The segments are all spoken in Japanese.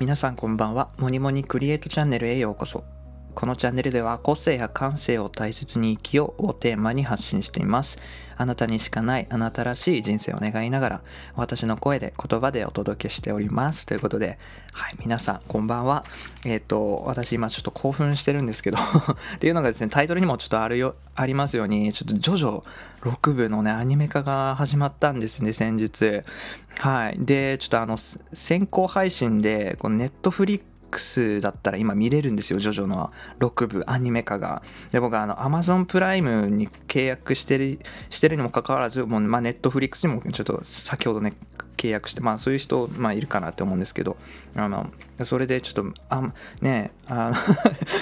皆さんこんばんは。モニモニクリエイトチャンネルへようこそ。このチャンネルでは個性や感性を大切に生きようをテーマに発信しています。あなたにしかないあなたらしい人生を願いながら私の声で言葉でお届けしております。ということで、はい、皆さんこんばんは。えっ、ー、と、私今ちょっと興奮してるんですけど っていうのがですね、タイトルにもちょっとあるよ、ありますように、ちょっとジョジョ6部のね、アニメ化が始まったんですね、先日。はい。で、ちょっとあの、先行配信で、このネットフリッ X だったら今見れるんですよ、ジョジョの6部アニメ化が。で、僕はあの Amazon プライムに契約してるしてるにもかかわらず、もうまあ Netflix にもちょっと先ほどね、契約して、まあそういう人、まあいるかなって思うんですけど、あの、それでちょっと、あ、ねあの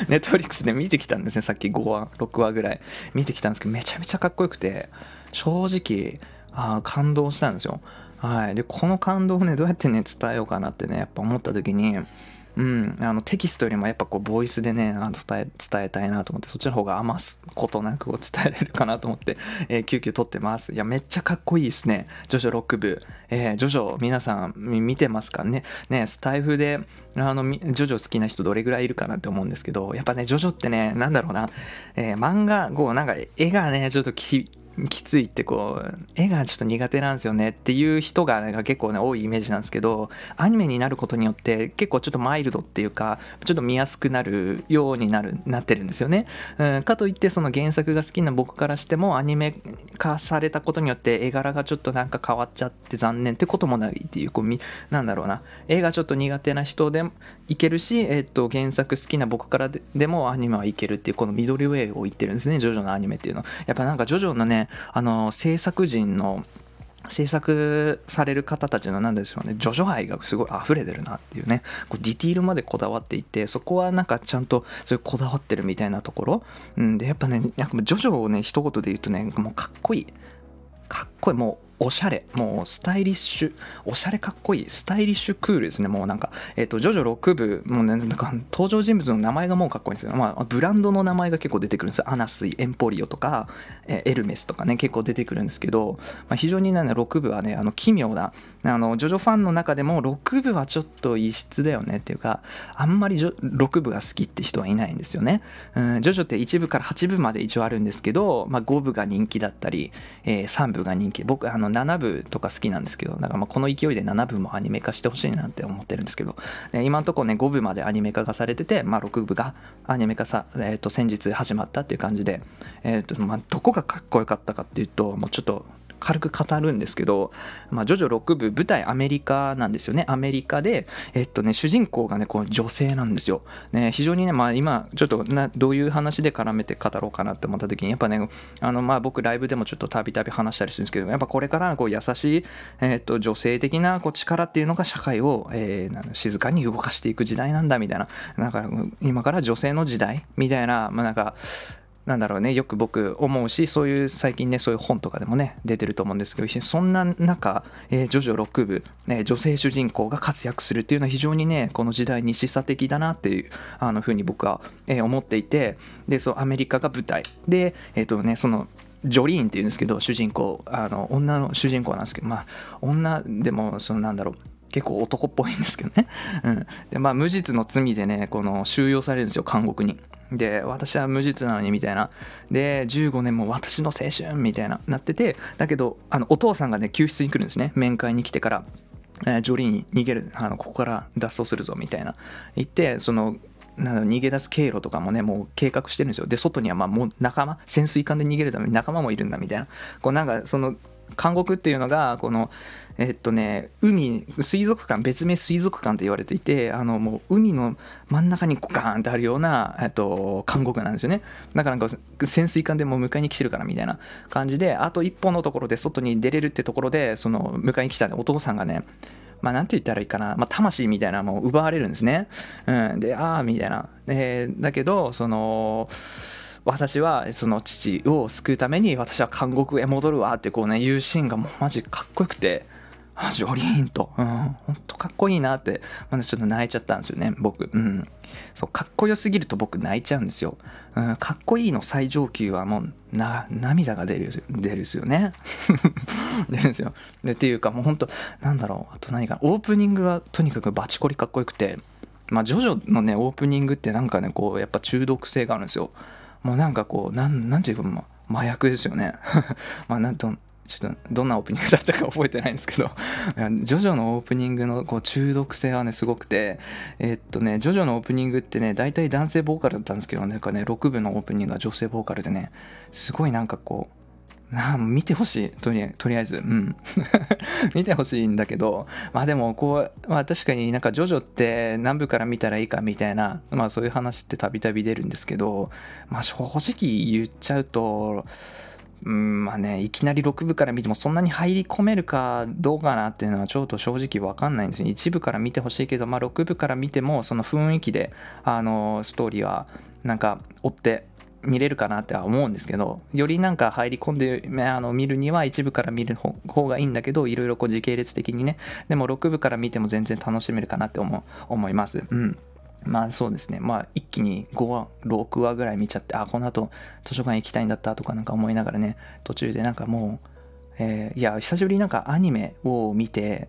ネットフリックスで見てきたんですね、さっき5話、6話ぐらい見てきたんですけど、めちゃめちゃかっこよくて、正直、あ感動したんですよ。はい。で、この感動をね、どうやってね、伝えようかなってね、やっぱ思った時に、うん、あのテキストよりもやっぱこうボイスでねあの伝え伝えたいなと思ってそっちの方が余すことなく伝えれるかなと思って、えー、急遽撮ってます。いやめっちゃかっこいいですねジョジョ6部、えー、ジョジョ皆さん見てますかね？ねスタイフであのジョジョ好きな人どれぐらいいるかなって思うんですけどやっぱねジョジョってねなんだろうな、えー、漫画こうなんか絵がねちょっとききついってこう絵がちょっと苦手なんですよねっていう人が、結構ね多いイメージなんですけどアニメになることによって結構ちょっとマイルドっていうかちょっと見やすくなるようになるなってるんですよね、うん、かといってその原作が好きな僕からしてもアニメ化されたことによって絵柄がちょっとなんか変わっちゃって残念ってこともないっていうこうなんだろうな。絵がちょっと苦手な人でもいけるし、えっと、原作好きな僕からでもアニメはいけるっていうこのミドルウェイを言ってるんですね。ジョジョのアニメっていうの。やっぱなんかジョジョのねあの制作人の制作される方たちの何でしょうねジョジョ愛がすごい溢れてるなっていうねこうディティールまでこだわっていてそこはなんかちゃんとそういうこだわってるみたいなところ、うん、でやっぱねやっぱジョジョをね一言で言うとねもうかっこいい。かっこいい。もうおしゃれ。もうスタイリッシュ。おしゃれかっこいい。スタイリッシュクールですね。もうなんかえっ、ー、とジョジョ6部もうねなんか登場人物の名前がもうかっこいいんですよ。まあブランドの名前が結構出てくるんですよ。アナスイエンポリオとか、えエルメスとかね結構出てくるんですけど、まあ、非常にね6部はねあの奇妙なあのジョジョファンの中でも6部はちょっと異質だよねっていうかあんまり6部が好きって人はいないんですよね、うん、ジョジョって1部から8部まで一応あるんですけど、まあ、5部が人気だったり、えー、3部が人気。僕あのの7部とか好きなんですけどだからまあこの勢いで7部もアニメ化してほしいなって思ってるんですけど今んとこね5部までアニメ化がされてて、まあ、6部がアニメ化さ、えー、と先日始まったっていう感じで、えーとまあ、どこがかっこよかったかっていうともうちょっと軽く語るんですけど、まあ、ジョジョ6部舞台アメリカなんですよね。アメリカでえっとね主人公がねこう女性なんですよ、ね、非常にねまあ今ちょっとなどういう話で絡めて語ろうかなって思った時にやっぱねあのまあ僕ライブでもちょっとたびたび話したりするんですけどやっぱこれからこう優しい、えっと、女性的なこう力っていうのが社会を、えー、静かに動かしていく時代なんだみたいな。なんか今から女性の時代みたいなまあなんかなんだろうねよく僕思うしそういう最近ねそういう本とかでもね出てると思うんですけどそんな中、えー、ジョジョ6部、ね、女性主人公が活躍するっていうのは非常にねこの時代に示唆的だなっていうあのふうに僕は、えー、思っていてでそうアメリカが舞台。でえっ、ー、とねそのジョリーンっていうんですけど主人公あの女の主人公なんですけどまあ女でもそのなんだろう結構男っぽいんですけどね、うん、でまあ無実の罪でねこの収容されるんですよ監獄に。で私は無実なのにみたいな。で15年も私の青春みたいななっててだけどあのお父さんがね救出に来るんですね。面会に来てから、えー、ジョリーに逃げるあのここから脱走するぞみたいな。言ってそのなん逃げ出す経路とかもねもう計画してるんですよ。で外にはまあもう仲間潜水艦で逃げるために仲間もいるんだみたいな。こうなんかその監獄っていうのがこのえっとね海水族館別名水族館と言われていてあのもう海の真ん中にガーンってあるような、えっと、監獄なんですよねだからなんか潜水艦でもう迎えに来てるからみたいな感じであと一歩のところで外に出れるってところでその迎えに来たお父さんがねまあ、なんて言ったらいいかな、まあ、魂みたいなのを奪われるんですね。うん、で、ああ、みたいな。えー、だけど、その、私はその父を救うために私は監獄へ戻るわってこうね言うシーンがもうマジかっこよくてジョリーンと、うん、ほんとかっこいいなって。まだちょっと泣いちゃったんですよね僕。うん。そうかっこよすぎると僕泣いちゃうんですよ、うん、かっこいいの最上級はもうな涙が出る出るですよね。出るんですよ。でっていうかもうほんとなんだろう。あと何かオープニングがとにかくバチコリかっこよくて。まあジョジョのねオープニングってなんかねこうやっぱ中毒性があるんですよ。もうなんかこうなんなんていうか、麻薬ですよね。まあなんとちょっとどんなオープニングだったか覚えてないんですけど。ジョジョのオープニングのこう中毒性はねすごくて。えー、っとねジョジョのオープニングってね大体男性ボーカルだったんですけどなんかね6部のオープニングは女性ボーカルでねすごいなんかこうな 見てほしい。とりとりあえず。うん。見てほしいんだけどまあでもこうまあ確かになんかジョジョって何部から見たらいいかみたいなまあそういう話ってたびたび出るんですけどまあ正直言っちゃうとうんまあねいきなり6部から見てもそんなに入り込めるかどうかなっていうのはちょっと正直分かんないんですよ。1部から見てほしいけど、まあ、6部から見てもその雰囲気であのストーリーはなんか追って見れるかなっては思うんですけどよりなんか入り込んであの見るには一部から見る方がいいんだけどいろいろこう時系列的にね。でも6部から見ても全然楽しめるかなって思思います。うん。まあそうですね。まあ一気に5話6話ぐらい見ちゃってあこの後図書館行きたいんだったとかなんか思いながらね途中でなんかもう、えー、いや久しぶりになんかアニメを見て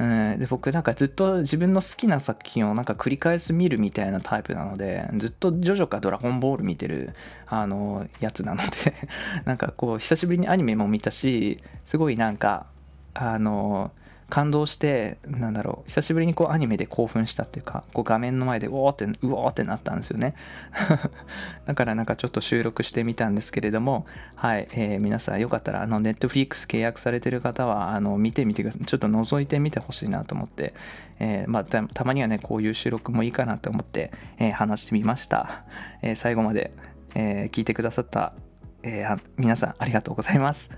うん、で僕なんかずっと自分の好きな作品をなんか繰り返す見るみたいなタイプなのでずっとジョジョかドラゴンボール見てるあのやつなので なんかこう久しぶりにアニメも見たしすごいなんかあの感動してなんだろう久しぶりにこうアニメで興奮したっていうかこう画面の前でうおーってうおーってなったんですよね。だからなんかちょっと収録してみたんですけれどもはい、えー、皆さんよかったらあのネットフリックス契約されてる方はあの見てみてください。ちょっと覗いてみてほしいなと思って、えー、まあ、たまにはねこういう収録もいいかなと思って、えー、話してみました、え最後まで、え聞いてくださった、え皆さんありがとうございます。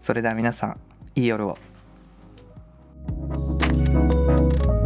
それでは皆さんいい夜を。Thank you